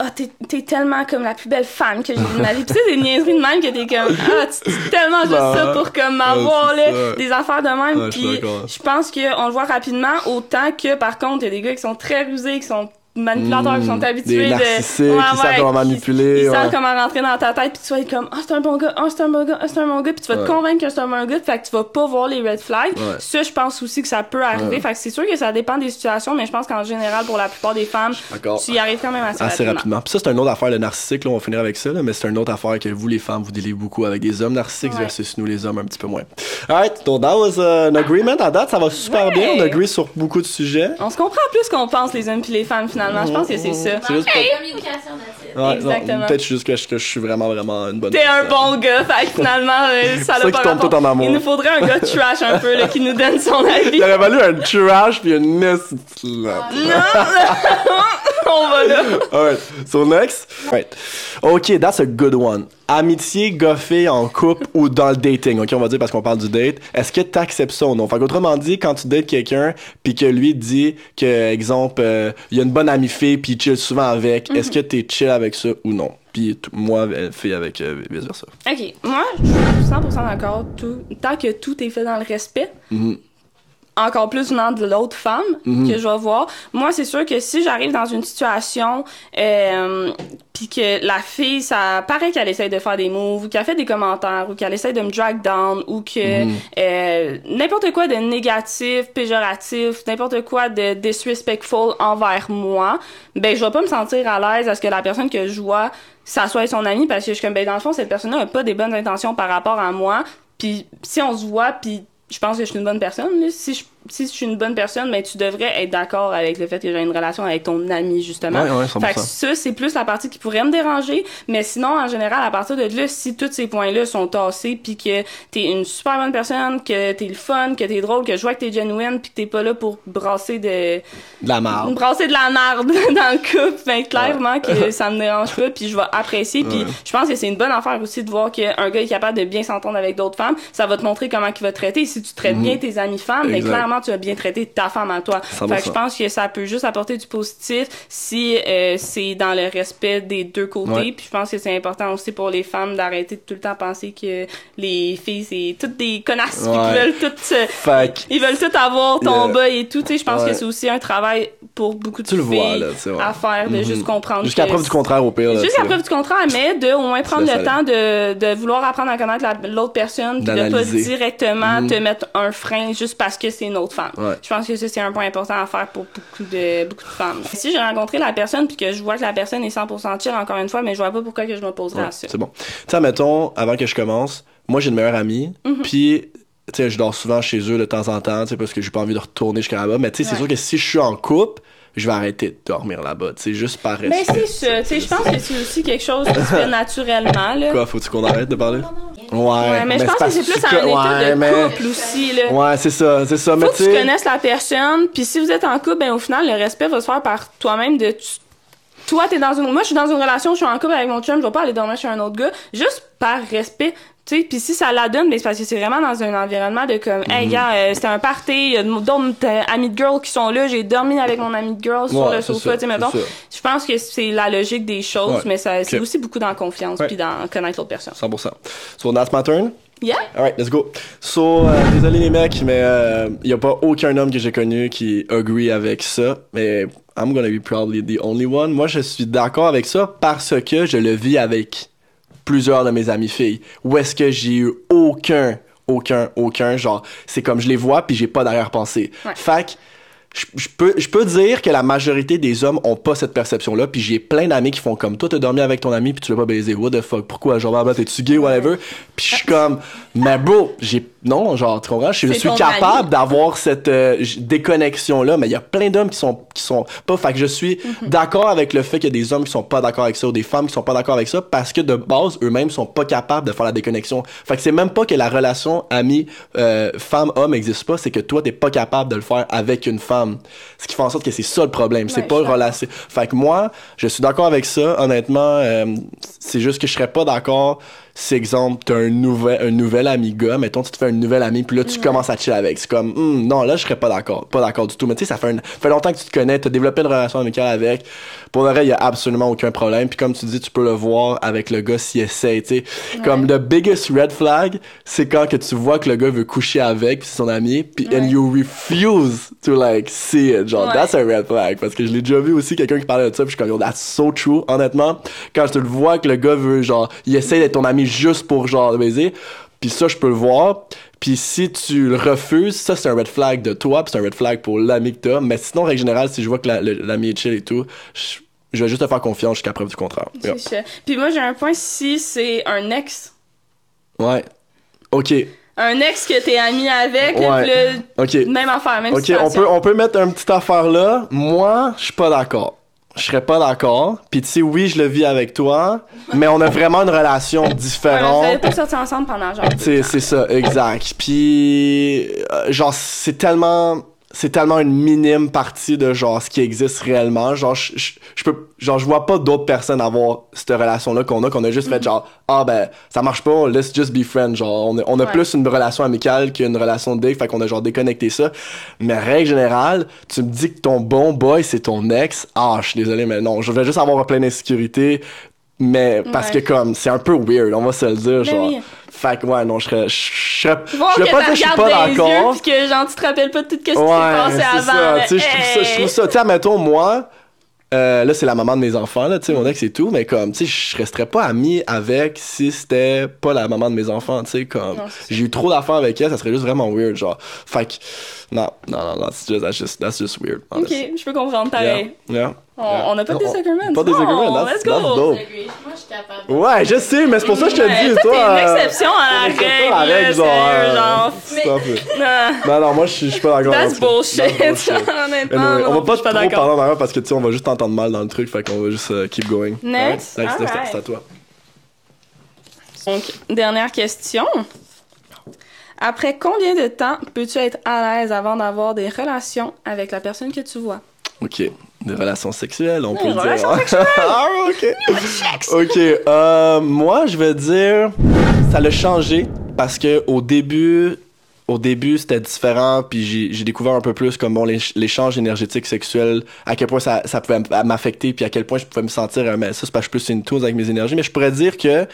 ah, t'es, t'es tellement comme la plus belle femme que j'ai vue de ma vie. Sais, des niaiseries de même que t'es comme, ah, tu tellement juste Bah, ça pour comme m'avoir, c'est là, des affaires de même. Ouais, Puis je pense qu'on le voit rapidement, autant que, par contre, il y a des gars qui sont très rusés, qui sont manipulateurs, qui sont Mm, habitués des de... narcissiques, Ouais, qui savent comment qui- manipuler, Ils ouais. savent comment rentrer dans ta tête, puis tu vas être comme, ah, c'est un bon gars, ah, c'est un bon gars, ah, c'est un bon gars, puis tu vas te convaincre que c'est un bon gars, fait que tu vas pas voir les red flags. Ça, je pense aussi que ça peut arriver. Fait que c'est sûr que ça dépend des situations, mais je pense qu'en général, pour la plupart des femmes, tu y arrives quand même assez, Assez rapidement. rapidement. Puis ça, c'est une autre affaire, le narcissique, là, on va finir avec ça, là, mais c'est une autre affaire que vous, les femmes, vous délivez beaucoup avec des hommes narcissiques versus nous, les hommes, un petit peu moins. Alright, donc that was uh, an agreement. À date, ça va super bien. On agree sur beaucoup de sujets. On se comprend plus qu'on pense, les hommes puis les femmes, finalement. Je pense que c'est ça. C'est juste pas- communication là-dessus. Ouais, non, Exactement. Peut-être juste que je, que je suis vraiment, vraiment une bonne T'es un personne. bon gars, fait que finalement, euh, ça ça l'a qu'ils pas tombent rapport. tous en amour. Il nous faudrait un gars trash un peu, là, qui nous donne son avis. Il aurait valu un trash puis une nest. Non! [laughs] [laughs] On va là. Alright, so next. Right. Ok, that's a good one. Amitié goffée en couple ou dans le dating, ok, on va dire parce qu'on parle du date. Est-ce que t'acceptes ça ou non? Fait qu'autrement dit, quand tu dates quelqu'un puis que lui dit que, exemple, euh, il y a une bonne amie fille puis il chill souvent avec, est-ce que t'es chill avec ça ou non? Puis moi, euh, fille avec euh, vice versa. Ok, moi, je suis 100% d'accord. Tout, tant que tout est fait dans le respect, Mhm. Encore plus venant de l'autre femme Mhm. que je vais voir. Moi, c'est sûr que si j'arrive dans une situation euh, puis que la fille, ça paraît qu'elle essaye de faire des moves ou qu'elle fait des commentaires ou qu'elle essaye de me drag down ou que Mhm. euh, n'importe quoi de négatif, péjoratif, n'importe quoi de disrespectful envers moi, ben je vais pas me sentir à l'aise à ce que la personne que je vois ça soit son ami parce que je suis comme ben dans le fond cette personne-là a pas des bonnes intentions par rapport à moi puis si on se voit puis je pense que je suis une bonne personne là. si je si je suis une bonne personne ben tu devrais être d'accord avec le fait que j'ai une relation avec ton ami justement Ouais, ouais, 100%. fait que ça c'est plus la partie qui pourrait me déranger mais sinon en général à partir de là si tous ces points-là sont tassés puis que t'es une super bonne personne que t'es le fun que t'es drôle que je vois que t'es genuine puis que t'es pas là pour brasser de De la marde. brasser de la marde [laughs] dans le couple, ben clairement que [laughs] ça me dérange pas, puis je vais apprécier, puis je pense que c'est une bonne affaire aussi de voir qu'un gars est capable de bien s'entendre avec d'autres femmes, ça va te montrer comment il va te traiter. Si tu traites bien tes amies femmes, ben Exact. Tu vas bien traiter ta femme à toi. 100%. Fait que je pense que ça peut juste apporter du positif si euh, c'est dans le respect des deux côtés, Ouais. puis je pense que c'est important aussi pour les femmes d'arrêter de tout le temps penser que les filles c'est toutes des connasses Ouais. qu'ils veulent toutes que ils veulent tout avoir ton Yeah. bas et tout, tu sais, je pense Ouais. que c'est aussi un travail pour beaucoup de tu le filles vois, là, à faire, de Mhm. juste comprendre Jusqu'à preuve du contraire, au pire. là, Jusqu'à preuve du contraire, mais de au moins prendre le temps de, de vouloir apprendre à connaître la- l'autre personne, de pas directement Mhm. te mettre un frein juste parce que c'est une autre femme. Ouais. Je pense que ça, c'est un point important à faire pour beaucoup de, beaucoup de femmes. Si j'ai rencontré la personne puis que je vois que la personne est 100% chill, encore une fois, mais je vois pas pourquoi que je m'opposerais Ouais, à ça. c'est bon. Tu sais, mettons, avant que je commence, moi j'ai une meilleure amie, Mhm. puis tu sais, je dors souvent chez eux de temps en temps, tu sais, parce que j'ai pas envie de retourner jusqu'à là-bas. Mais tu sais, c'est sûr que si je suis en couple, je vais arrêter de dormir là-bas, tu sais, juste par Mais respect. c'est ça, tu sais, je pense que c'est aussi quelque chose qui se fait naturellement, là. Quoi, faut-tu qu'on arrête de parler? Ouais, Ouais, mais, je pense que c'est plus un état ouais, de mais- couple aussi, là. Ouais, c'est ça, c'est ça. mais Faut que tu tu connaisses la personne, puis si vous êtes en couple, ben au final, le respect va se faire par toi-même de... tu- Toi, t'es dans une... Moi, je suis dans une relation, je suis en couple avec mon chum, je vais pas aller dormir chez un autre gars, juste par respect. Tu sais, puis si ça la donne, c'est parce que c'est vraiment dans un environnement de comme, hey gars, euh, c'était un party, il y a d'autres euh, amis de girls qui sont là, j'ai dormi avec mon ami de girl sur Ouais, le sofa, tu sais, mettons. Je pense que c'est la logique des choses, Ouais. mais ça, c'est aussi beaucoup dans la confiance, puis dans connaître l'autre personne. 100%. So, that's my turn? Yeah? Alright, let's go. So, euh, désolé les mecs, mais il y a pas aucun homme que j'ai connu qui agree avec ça. Mais I'm gonna be probably the only one. Moi, je suis d'accord avec ça parce que je le vis avec plusieurs de mes amies filles. Où est-ce que j'ai eu aucun, aucun, aucun, genre, c'est comme je les vois puis j'ai pas d'arrière-pensée. Ouais. Que, je, je peux, je peux dire que la majorité des hommes ont pas cette perception-là, puis j'ai plein d'amis qui font comme toi, t'as dormi avec ton ami, puis tu l'as pas baisé. What the fuck? Pourquoi? Genre, bah, t'es-tu gay, whatever? Puis je suis comme, mais bro, j'ai, non, genre, tu comprends? Je, suis capable d'avoir cette euh, déconnexion-là, mais il y a plein d'hommes qui sont, qui sont pas. Fait que je suis Mhm. d'accord avec le fait qu'il y a des hommes qui sont pas d'accord avec ça, ou des femmes qui sont pas d'accord avec ça, parce que de base, eux-mêmes sont pas capables de faire la déconnexion. Fait que c'est même pas que la relation ami, euh, femme-homme existe pas, c'est que toi, t'es pas capable de le faire avec une femme. Ce qui fait en sorte que c'est ça le problème. c'est Ouais, pas relation. Fait que moi, je suis d'accord avec ça. Honnêtement, euh, c'est juste que je serais pas d'accord si, exemple, t'as un nouvel, un nouvel ami gars, mettons, tu te fais un nouvel ami, puis là, tu commences à chiller avec. C'est comme, Hum, non, là, je serais pas d'accord. Pas d'accord du tout. Mais tu sais, ça fait, un- fait longtemps que tu te connais, t'as développé une relation amicale avec. Pour le reste, il y a absolument aucun problème. Puis comme tu dis, tu peux le voir avec le gars s'il essaie, tu sais. Comme le biggest red flag, c'est quand que tu vois que le gars veut coucher avec, puis c'est son ami, puis and Ouais. you refuse to, like, see it. Genre, Ouais. that's a red flag. Parce que je l'ai déjà vu aussi, quelqu'un qui parlait de ça, puis je suis comme, yo, that's so true, honnêtement. Quand tu le vois que le gars veut, genre, il essaie d'être ton ami juste pour, genre, le baiser, puis ça, je peux le voir. Puis si tu le refuses, ça, c'est un red flag de toi, puis c'est un red flag pour l'ami que t'as. Mais sinon, règle générale, si je vois que la- le- l'ami est chill et tout, je, je vais juste te faire confiance jusqu'à preuve du contraire. Yeah. Ça. Puis moi, j'ai un point si c'est un ex. Ouais. Ok. Un ex que t'es ami avec, Ouais. Ok. même affaire, même Ok, on peut, on peut mettre une petite affaire là. Moi, je suis pas d'accord. Je serais pas d'accord. Puis tu sais, oui, je le vis avec toi, mais on a vraiment une relation Ouais, mais vous différente. pas sorti ensemble pendant genre. c'est ça, exact. Puis, euh, genre, c'est tellement, c'est tellement une minime partie de genre ce qui existe réellement. Genre, je, je, je peux, genre, je vois pas d'autres personnes avoir cette relation-là qu'on a, qu'on a juste fait genre, ah ben, ça marche pas, let's just be friends. Genre, on a, on a Ouais. plus une relation amicale qu'une relation de fait qu'on a genre déconnecté ça. Mais règle générale, tu me dis que ton bon boy c'est ton ex. Ah, je suis désolé, mais non, je vais juste avoir plein d'insécurité. Mais parce Ouais. que comme, c'est un peu weird, on va se le dire, Ben genre. oui. Fait que ouais, non, je serais. Je je Je que vais pas dire que je suis pas d'accord. puis que genre, tu te rappelles pas de tout ce qui s'est Ouais, passé c'est avant. Tu sais, je trouve ça. Je trouve ça. Tu sais, admettons, moi. euh, là, c'est la maman de mes enfants, là, tu sais, mon ex et tout, mais comme, tu sais, je resterais pas ami avec si c'était pas la maman de mes enfants, tu sais, comme, c'est j'ai eu trop d'affaires avec elle, ça serait juste vraiment weird, genre. Fait que, non, non, non, non, c'est just, that's just, that's just weird. Ok, honestly. je peux comprendre, pareil. Yeah, yeah, On- yeah. on n'a pas de disagreements. Pas de disagreements, Oh, that's, let's go. that's dope. Moi, je suis capable. Ouais, je sais, mais c'est pour ça que je te Ouais, dis, toi, toi. t'es une euh, exception à la une exception règle, à la règle, genre, euh, genre. Non. [laughs] Non, non, moi, je suis je suis pas d'accord. That's bullshit. That's bullshit. [laughs] Honnêtement, Anyway, non, on va pas je suis pas trop parler en arrière parce que tu sais, on va juste t'entendre mal dans le truc, fait qu'on va juste euh, keep going. Next? Alright? Next, Alright. c'est à toi. Donc, dernière question. Après combien de temps peux-tu être à l'aise avant d'avoir des relations avec la personne que tu vois? Ok. Des relations sexuelles, on peut le dire. relations hein? [laughs] ah, ok. ok. Euh, moi, je vais dire, ça l'a changé parce que au début, au début, c'était différent, puis j'ai découvert un peu plus comme bon l'éch- l'échange énergétique sexuel, à quel point ça, ça pouvait m'affecter, puis à quel point je pouvais me sentir, euh, mais ça c'est parce que je suis plus une touche avec mes énergies, mais je pourrais dire que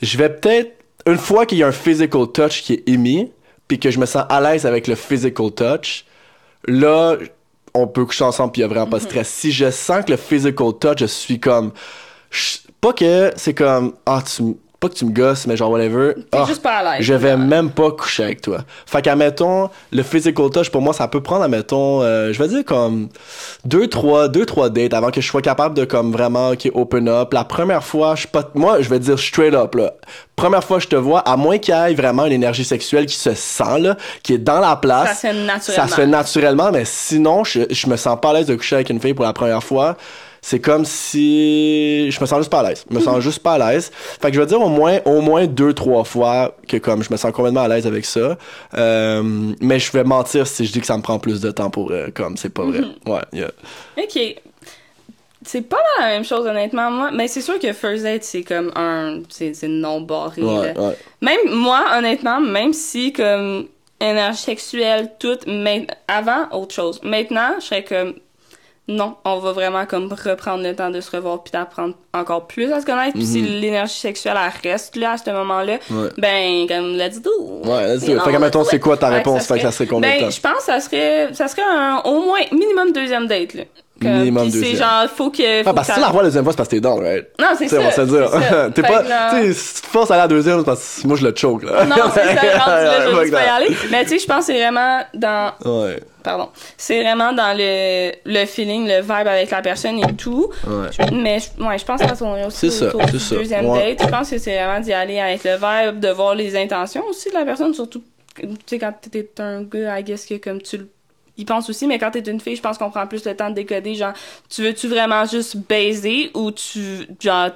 je vais peut-être, une fois qu'il y a un physical touch qui est émis, puis que je me sens à l'aise avec le physical touch, là, on peut coucher ensemble puis il y a vraiment pas de stress. Si je sens que le physical touch, je suis comme je- pas que c'est comme ah tu pas que tu me gosses mais genre whatever. T'es ah, juste pas à l'aise. je vais même pas coucher avec toi. Fait qu'admettons, le physical touch, pour moi, ça peut prendre, admettons, euh, je vais dire comme deux, trois, deux, trois dates avant que je sois capable de comme vraiment, ok, open up. La première fois, je suis pas, moi, je vais dire straight up, là. Première fois que je te vois, à moins qu'il y ait vraiment une énergie sexuelle qui se sent, là, qui est dans la place. Ça se fait naturellement. Ça se fait naturellement, mais sinon, je, je me sens pas à l'aise de coucher avec une fille pour la première fois. C'est comme si je me sens juste pas à l'aise. Je me sens juste pas à l'aise. Fait que je vais dire au moins, au moins deux, trois fois que comme je me sens complètement à l'aise avec ça. Euh, mais je vais mentir si je dis que ça me prend plus de temps pour euh, comme c'est pas vrai. Ouais, yeah. Ok. C'est pas la même chose, honnêtement. Moi, mais c'est sûr que First Date, c'est comme un. C'est non barré. Ouais, là. ouais. Même moi, honnêtement, même si comme énergie sexuelle, tout, mais avant, autre chose. Maintenant, je serais comme. Non, on va vraiment comme reprendre le temps de se revoir puis d'apprendre encore plus à se connaître. Puis si l'énergie sexuelle elle reste là à ce moment-là, Mhm. Ouais. ben comme let's do. Ouais, let's do Fait que, ouais. c'est quoi ta Ouais, réponse? Fait que ça serait combien de ben, temps? je pense que ça serait, ça serait un, au moins minimum deuxième date, là. Minimum puis c'est genre, faut que. Faut Ah, parce que si tu la revois la deuxième fois, c'est parce que t'es down, right? Non, c'est ça. on va se dire. [laughs] T'es pas, tu sais, si tu forces à la deuxième, c'est parce que moi, je le choke, là. Non, c'est ça, rendu là, [laughs] je veux pas y aller. Mais tu sais, je pense que c'est vraiment dans. Ouais, Pardon. C'est vraiment dans le, le feeling, le vibe avec la personne et tout. ouais. Mais ouais, je pense que ça tourne aussi C'est ça, autour du ça. deuxième Ouais. date. Je pense que c'est vraiment d'y aller avec le vibe, de voir les intentions aussi de la personne, surtout, tu sais, quand t'es un gars, I guess que comme tu le il pense aussi, mais quand t'es une fille, je pense qu'on prend plus le temps de décoder, genre, tu veux-tu vraiment juste baiser ou tu, genre,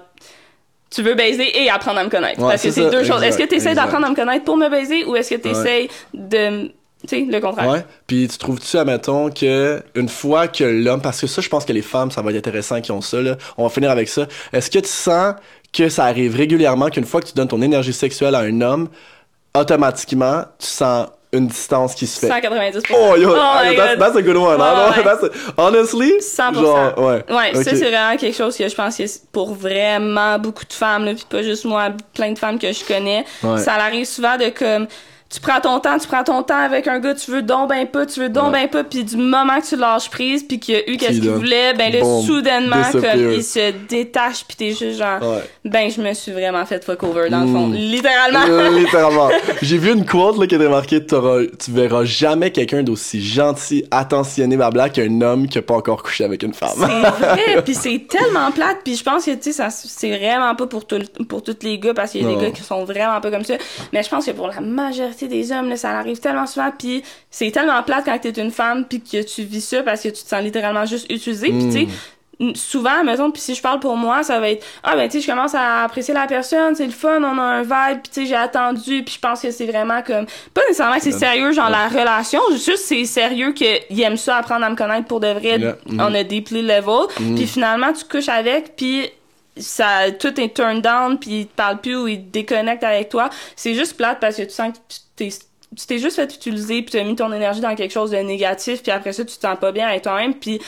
tu veux baiser et apprendre à me connaître? Ouais, Parce que c'est deux choses. Est-ce que t'essaies exact. d'apprendre à me connaître pour me baiser ou est-ce que t'essaies de, tu sais, le contraire? Ouais. Puis tu trouves-tu, admettons, que une fois que l'homme, parce que ça, je pense que les femmes, ça va être intéressant qui ont ça, là. On va finir avec ça. Est-ce que tu sens que ça arrive régulièrement qu'une fois que tu donnes ton énergie sexuelle à un homme, automatiquement, tu sens une distance qui se fait? 190%. Oh, yo, my that's, God. that's a good one. Ouais, hein? ouais. That's a- honestly, 100%. genre, ouais. Ouais, Ok. ça c'est vraiment quelque chose que je pense que pour vraiment beaucoup de femmes, là, puis pas juste moi, plein de femmes que je connais. Ouais. Ça arrive souvent de comme tu prends ton temps, tu prends ton temps avec un gars, tu veux donc ben pas, tu veux donc Ouais. ben pas, puis du moment que tu lâches prise, puis qu'il y a eu qu'est-ce Qui qu'il voulait, ben là soudainement comme il se détache, puis t'es juste genre Ouais. ben je me suis vraiment fait fuck over dans le fond, Mm. littéralement. Euh, Littéralement. [laughs] J'ai vu une quote là, qui était marquée Tu verras jamais quelqu'un d'aussi gentil, attentionné, blabla, qu'un homme qui a pas encore couché avec une femme. C'est vrai, [laughs] puis c'est tellement plate, puis je pense que tu sais c'est vraiment pas pour tout, pour tous les gars parce qu'il y a Non. des gars qui sont vraiment pas comme ça, mais je pense que pour la majorité des hommes là, ça arrive tellement souvent puis c'est tellement plate quand t'es une femme puis que tu vis ça parce que tu te sens littéralement juste utilisé, puis tu sais n- souvent mettons puis si je parle pour moi ça va être ah ben tu sais je commence à apprécier la personne c'est le fun on a un vibe puis tu sais j'ai attendu puis je pense que c'est vraiment comme pas nécessairement que c'est sérieux genre la relation juste c'est sérieux qu'il aime ça apprendre à me connaître pour de vrai on a deeply level puis finalement tu couches avec puis ça tout est turned down puis il te parle plus ou il te déconnecte avec toi. C'est juste plate parce que tu sens que tu t'es tu t'es juste fait utiliser puis tu as mis ton énergie dans quelque chose de négatif puis après ça tu te sens pas bien avec toi-même. Puis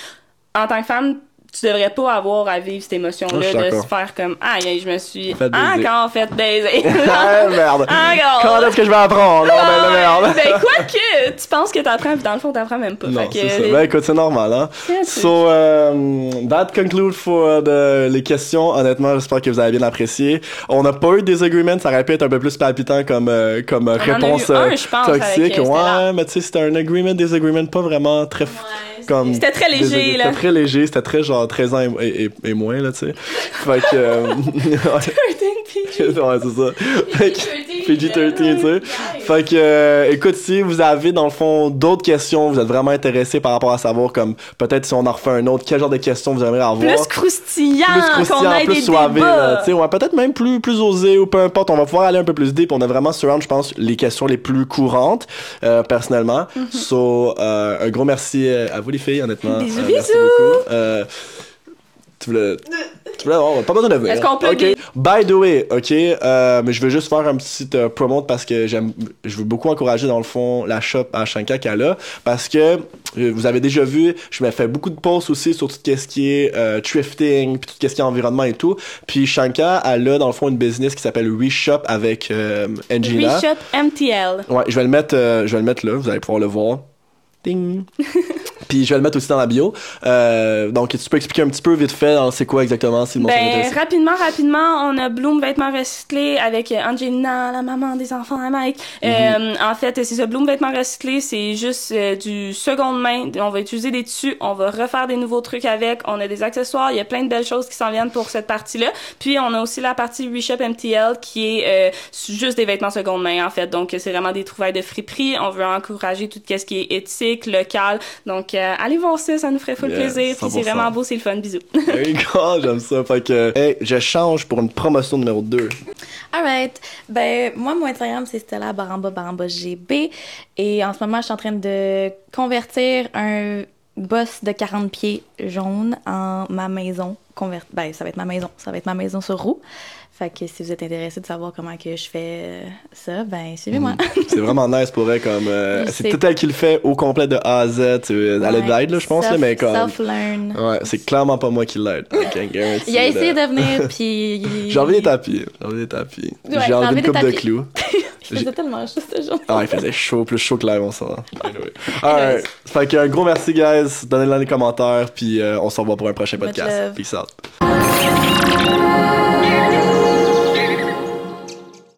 en tant que femme tu devrais pas avoir à vivre cette émotion Oh, je là suis de se faire comme aïe aïe, je me suis Fait encore fait baiser [laughs] ah, merde. Encore. Quand est-ce que je vais apprendre? Mais là, merde. ben quoi [laughs] que tu penses que t'apprends puis dans le fond t'apprends même pas Non, c'est ça. Ben écoute, c'est normal, hein. Yeah, So, um, that conclude for the, les questions. Honnêtement, j'espère que vous avez bien apprécié. On n'a pas eu des agreements, ça aurait pu être un peu plus palpitant comme, euh, comme en a réponse eu un, euh, je pense, toxique. avec, euh, ouais, mais tu sais, c'était un agreement, des agreements pas vraiment très. f- comme C'était très léger, des- là. C'était très léger, c'était très genre 13 ans et, et- et moins, là, tu sais. Fait que. euh, [laughs] [laughs] ouais, c'est ça. Fait que- PG-13, tu sais. Fait que, euh, écoute, si vous avez, dans le fond, d'autres questions, vous êtes vraiment intéressé par rapport à savoir, comme, peut-être si on en refait un autre, quel genre de questions vous aimeriez avoir. plus croustillant, plus croustillant, plus soivé, tu sais, ouais, peut-être même plus, plus osé ou peu importe, on va pouvoir aller un peu plus deep, on a vraiment surround, je pense, les questions les plus courantes, euh, personnellement. So, euh, un gros merci à vous les filles, honnêtement. Bisous, Euh, bisous. Tu voulais... Tu voulais avoir, pas besoin. Est-ce qu'on peut Ok. des- By the way, ok, euh, mais je veux juste faire un petit euh, promote parce que j'aime, je veux beaucoup encourager dans le fond la shop à Shanka qu'elle a parce que euh, vous avez déjà vu, je me fais beaucoup de posts aussi sur tout ce qui est euh, thrifting, puis tout ce qui est environnement et tout. Puis Shanka, elle a dans le fond une business qui s'appelle Reshop avec Angela. Reshop MTL. Ouais, je vais le mettre, je vais le mettre là, vous allez pouvoir le voir. Ding. [laughs] Puis je vais le mettre aussi dans la bio. Euh, donc tu peux expliquer un petit peu vite fait, dans c'est quoi exactement si le monde Ben, rapidement, rapidement, on a Bloom Vêtements Recyclés avec euh, Angelina, la maman des enfants à Mike. Mhm. Euh, en fait, c'est ça, Bloom Vêtements Recyclés, c'est juste euh, du seconde main. On va utiliser des tissus, on va refaire des nouveaux trucs avec. On a des accessoires, il y a plein de belles choses qui s'en viennent pour cette partie-là. Puis, on a aussi la partie Reshop MTL qui est euh, juste des vêtements seconde main, en fait. Donc, c'est vraiment des trouvailles de friperie. On veut encourager tout ce qui est éthique, local. Donc, euh, allez voir ça, ça nous ferait full Yeah, plaisir. Puis, c'est 100%. vraiment beau, c'est le fun. Bisous. [laughs] Go, j'aime ça. Fait que, hey, je change pour une promotion numéro 2. Alright. Ben, moi, mon Instagram, c'est Stella Baramba Baramba GB. Et en ce moment, je suis en train de convertir un boss de 40 pieds jaune en ma maison. Conver... Ben, ça va être ma maison. Ça va être ma maison sur roue. Fait que si vous êtes intéressé de savoir comment que je fais euh, ça, ben, suivez-moi. C'est vraiment nice pour elle, comme. euh, c'est tout elle qui le fait au complet de A à Z. Elle a de l'aide, là, je pense, là, mais comme. Self-learn. Ouais, c'est clairement pas moi qui l'aide. [laughs] Guarantee Il a essayé de venir, [laughs] puis... J'ai envie des tapis. J'ai envie des tapis. Ouais, J'ai envie des coupe de clous. [laughs] Il faisait tellement chaud ce jour. Ah, il faisait chaud, plus chaud que l'air, on s'en. Anyway. Alright. Fait que un gros merci, guys. Donnez-le dans les commentaires, puis euh, on se revoit pour un prochain podcast. Peace out.